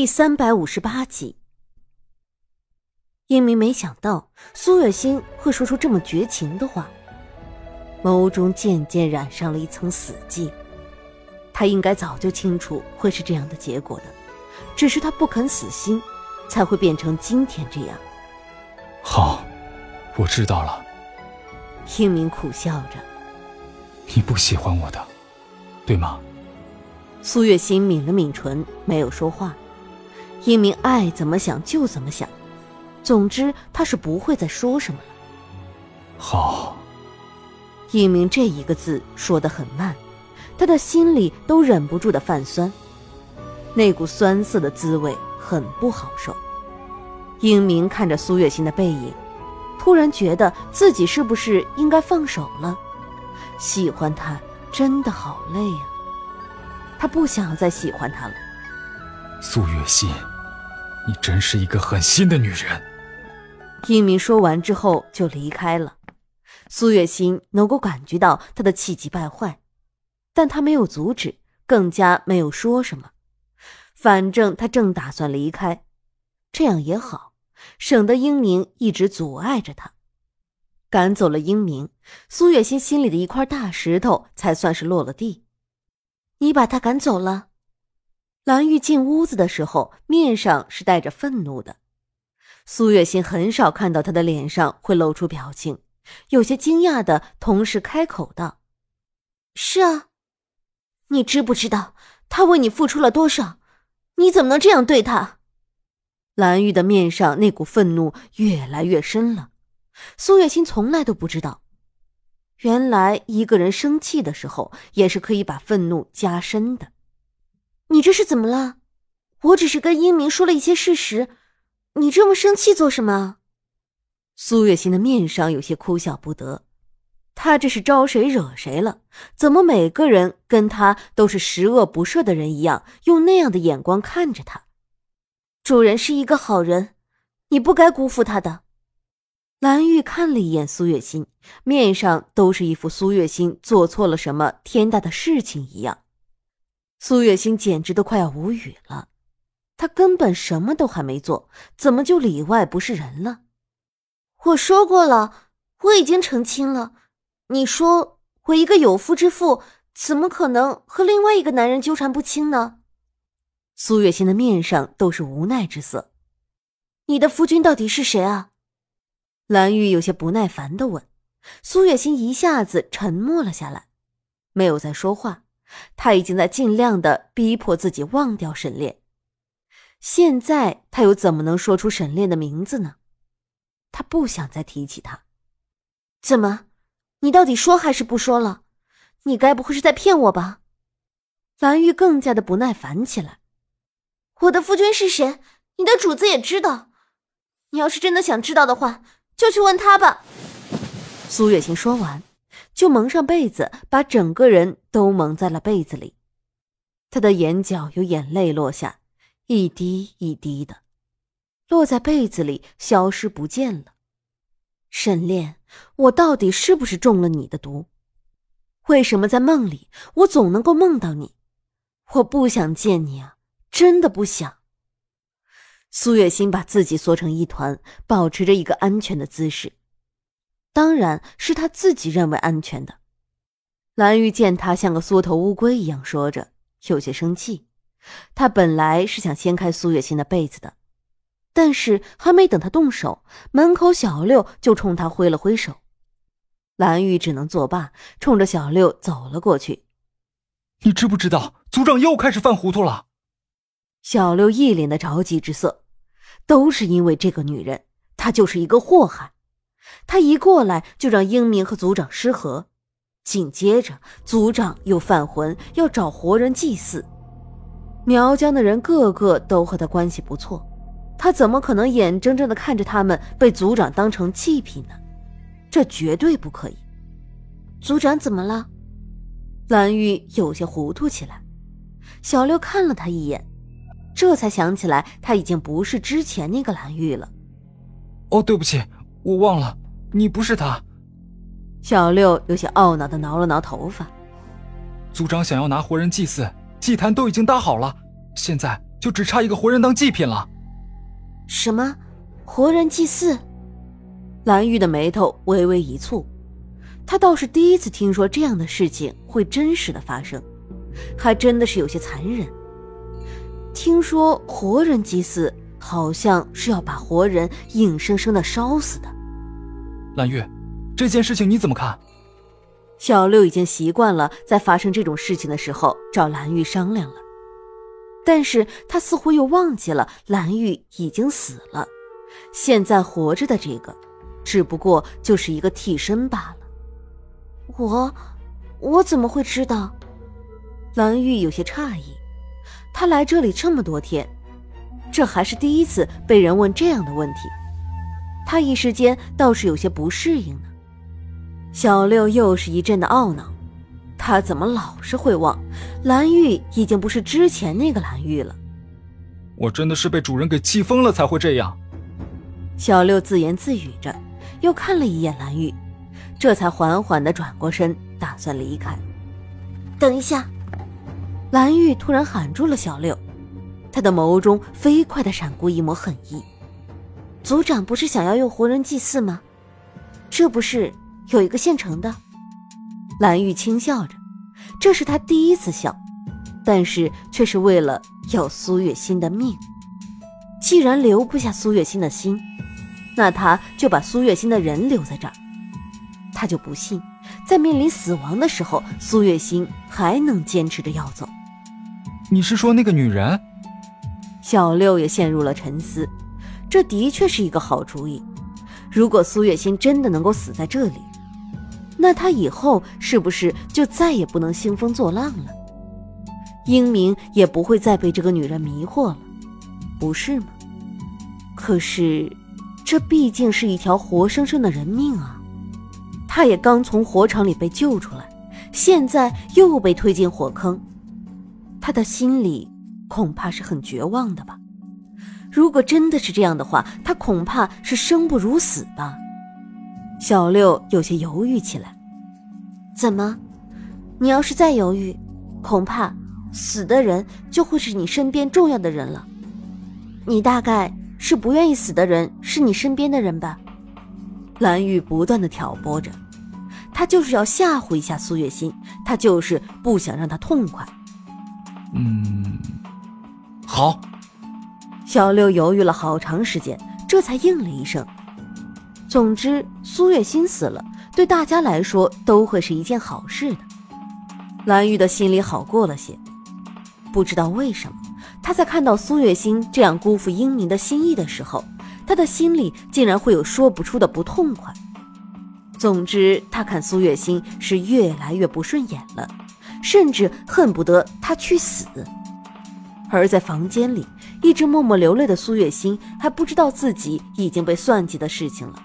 第三百五十八集，英明没想到苏月心会说出这么绝情的话，眸中渐渐染上了一层死寂。他应该早就清楚会是这样的结果的，只是他不肯死心，才会变成今天这样。好，我知道了。英明苦笑着：“你不喜欢我的，对吗？”苏月心抿了抿唇，没有说话。英明爱怎么想就怎么想，总之他是不会再说什么了。好。英明这一个字说得很慢，他的心里都忍不住的泛酸，那股酸涩的滋味很不好受。英明看着苏月心的背影，突然觉得自己是不是应该放手了？喜欢他真的好累啊！他不想再喜欢他了。苏月心。你真是一个狠心的女人。英明说完之后就离开了。苏月心能够感觉到他的气急败坏，但他没有阻止，更加没有说什么。反正他正打算离开，这样也好，省得英明一直阻碍着他。赶走了英明，苏月心心里的一块大石头才算是落了地。你把他赶走了。蓝玉进屋子的时候，面上是带着愤怒的。苏月心很少看到他的脸上会露出表情，有些惊讶的同时开口道：“是啊，你知不知道他为你付出了多少？你怎么能这样对他？”蓝玉的面上那股愤怒越来越深了。苏月心从来都不知道，原来一个人生气的时候，也是可以把愤怒加深的。你这是怎么了？我只是跟英明说了一些事实，你这么生气做什么？苏月心的面上有些哭笑不得，他这是招谁惹谁了？怎么每个人跟他都是十恶不赦的人一样，用那样的眼光看着他？主人是一个好人，你不该辜负他的。蓝玉看了一眼苏月心，面上都是一副苏月心做错了什么天大的事情一样。苏月心简直都快要无语了，他根本什么都还没做，怎么就里外不是人了？我说过了，我已经成亲了。你说我一个有夫之妇，怎么可能和另外一个男人纠缠不清呢？苏月心的面上都是无奈之色。你的夫君到底是谁啊？蓝玉有些不耐烦的问。苏月心一下子沉默了下来，没有再说话。他已经在尽量的逼迫自己忘掉沈炼，现在他又怎么能说出沈炼的名字呢？他不想再提起他。怎么，你到底说还是不说了？你该不会是在骗我吧？蓝玉更加的不耐烦起来。我的夫君是谁？你的主子也知道。你要是真的想知道的话，就去问他吧。苏月心说完。就蒙上被子，把整个人都蒙在了被子里。他的眼角有眼泪落下，一滴一滴的，落在被子里，消失不见了。沈炼，我到底是不是中了你的毒？为什么在梦里我总能够梦到你？我不想见你啊，真的不想。苏月心把自己缩成一团，保持着一个安全的姿势。当然是他自己认为安全的。蓝玉见他像个缩头乌龟一样说着，有些生气。他本来是想掀开苏月心的被子的，但是还没等他动手，门口小六就冲他挥了挥手。蓝玉只能作罢，冲着小六走了过去。你知不知道，族长又开始犯糊涂了？小六一脸的着急之色，都是因为这个女人，她就是一个祸害。他一过来就让英明和族长失和，紧接着族长又犯浑，要找活人祭祀。苗疆的人个个都和他关系不错，他怎么可能眼睁睁的看着他们被族长当成祭品呢？这绝对不可以！族长怎么了？蓝玉有些糊涂起来。小六看了他一眼，这才想起来他已经不是之前那个蓝玉了。哦，对不起。我忘了，你不是他。小六有些懊恼的挠了挠头发。族长想要拿活人祭祀，祭坛都已经搭好了，现在就只差一个活人当祭品了。什么？活人祭祀？蓝玉的眉头微微一蹙，他倒是第一次听说这样的事情会真实的发生，还真的是有些残忍。听说活人祭祀，好像是要把活人硬生生的烧死的。蓝玉，这件事情你怎么看？小六已经习惯了在发生这种事情的时候找蓝玉商量了，但是他似乎又忘记了蓝玉已经死了，现在活着的这个。只不过就是一个替身罢了。我，我怎么会知道？蓝玉有些诧异。他来这里这么多天，这还是第一次被人问这样的问题。他一时间倒是有些不适应呢。小六又是一阵的懊恼，他怎么老是会忘？蓝玉已经不是之前那个蓝玉了。我真的是被主人给气疯了才会这样。小六自言自语着。又看了一眼蓝玉，这才缓缓的转过身，打算离开。等一下，蓝玉突然喊住了小六，他的眸中飞快的闪过一抹狠意。族长不是想要用活人祭祀吗？这不是有一个现成的？蓝玉轻笑着，这是他第一次笑，但是却是为了要苏月心的命。既然留不下苏月心的心。那他就把苏月心的人留在这儿，他就不信，在面临死亡的时候，苏月心还能坚持着要走。你是说那个女人？小六也陷入了沉思。这的确是一个好主意。如果苏月心真的能够死在这里，那他以后是不是就再也不能兴风作浪了？英明也不会再被这个女人迷惑了，不是吗？可是。这毕竟是一条活生生的人命啊！他也刚从火场里被救出来，现在又被推进火坑，他的心里恐怕是很绝望的吧？如果真的是这样的话，他恐怕是生不如死吧？小六有些犹豫起来。怎么？你要是再犹豫，恐怕死的人就会是你身边重要的人了。你大概……是不愿意死的人，是你身边的人吧？蓝玉不断的挑拨着，他就是要吓唬一下苏月心，他就是不想让他痛快。嗯，好。小六犹豫了好长时间，这才应了一声。总之，苏月心死了，对大家来说都会是一件好事的。蓝玉的心里好过了些，不知道为什么。他在看到苏月心这样辜负英明的心意的时候，他的心里竟然会有说不出的不痛快。总之，他看苏月心是越来越不顺眼了，甚至恨不得他去死。而在房间里一直默默流泪的苏月心还不知道自己已经被算计的事情了，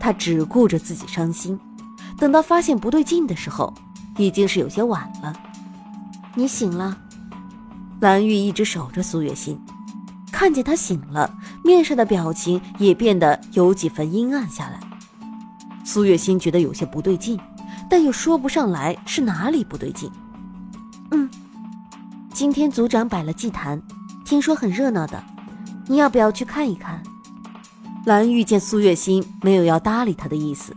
他只顾着自己伤心。等到发现不对劲的时候，已经是有些晚了。你醒了。蓝玉一直守着苏月心，看见他醒了，面上的表情也变得有几分阴暗下来。苏月心觉得有些不对劲，但又说不上来是哪里不对劲。嗯，今天族长摆了祭坛，听说很热闹的，你要不要去看一看？蓝玉见苏月心没有要搭理他的意思，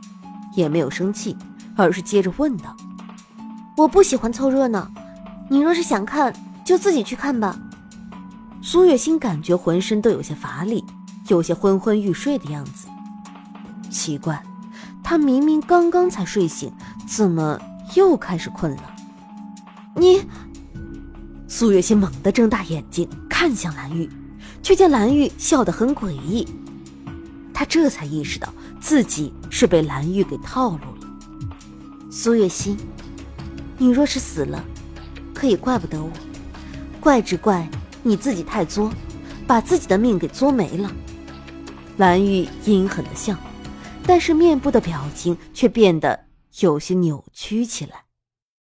也没有生气，而是接着问道：“我不喜欢凑热闹，你若是想看。”就自己去看吧。苏月心感觉浑身都有些乏力，有些昏昏欲睡的样子。奇怪，他明明刚刚才睡醒，怎么又开始困了？你……苏月心猛地睁大眼睛看向蓝玉，却见蓝玉笑得很诡异。他这才意识到自己是被蓝玉给套路了。苏月心，你若是死了，可以怪不得我。怪只怪你自己太作，把自己的命给作没了。蓝玉阴狠的笑，但是面部的表情却变得有些扭曲起来。